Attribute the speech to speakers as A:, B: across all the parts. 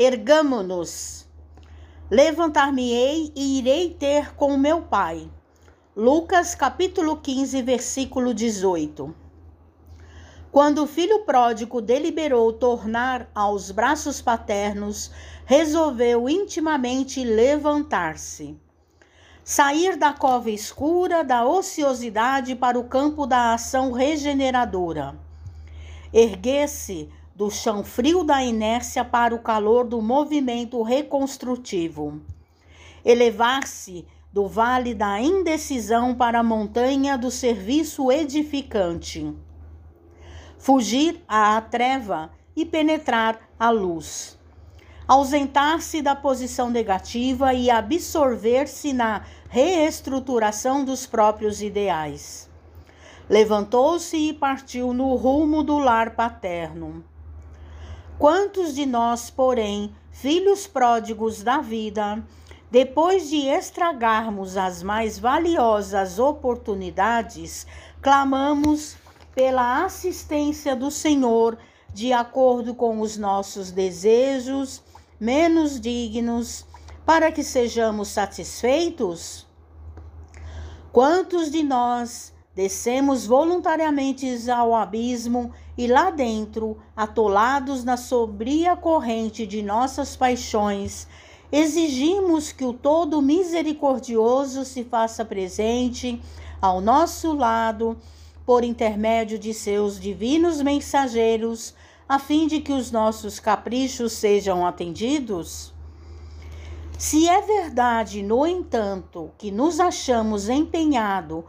A: Ergamo-nos. Levantar-me-ei e irei ter com meu pai. Lucas capítulo 15, versículo 18. Quando o filho pródigo deliberou tornar aos braços paternos, resolveu intimamente levantar-se. Sair da cova escura da ociosidade para o campo da ação regeneradora. Erguer-se do chão frio da inércia para o calor do movimento reconstrutivo. Elevar-se do vale da indecisão para a montanha do serviço edificante. Fugir à treva e penetrar a luz. Ausentar-se da posição negativa e absorver-se na reestruturação dos próprios ideais. Levantou-se e partiu no rumo do lar paterno. Quantos de nós, porém, filhos pródigos da vida, depois de estragarmos as mais valiosas oportunidades, clamamos pela assistência do Senhor de acordo com os nossos desejos menos dignos, para que sejamos satisfeitos? Quantos de nós descemos voluntariamente ao abismo e lá dentro, atolados na sobria corrente de nossas paixões, exigimos que o todo misericordioso se faça presente ao nosso lado por intermédio de seus divinos mensageiros, a fim de que os nossos caprichos sejam atendidos? Se é verdade, no entanto, que nos achamos empenhados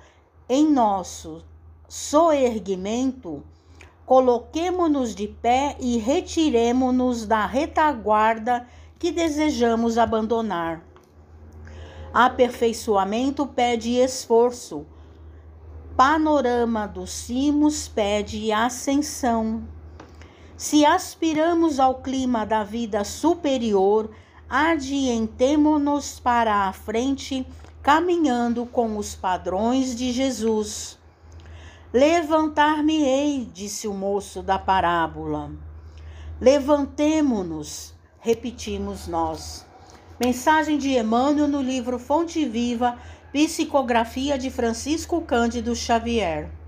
A: em nosso soerguimento, coloquemo-nos de pé e retiremo-nos da retaguarda que desejamos abandonar. Aperfeiçoamento pede esforço. Panorama dos cimos pede ascensão. Se aspiramos ao clima da vida superior, adiantemo-nos para a frente, caminhando com os padrões de Jesus. Levantar-me-ei, disse o moço da parábola. Levantemo-nos, repetimos nós. Mensagem de Emmanuel no livro Fonte Viva, Psicografia de Francisco Cândido Xavier.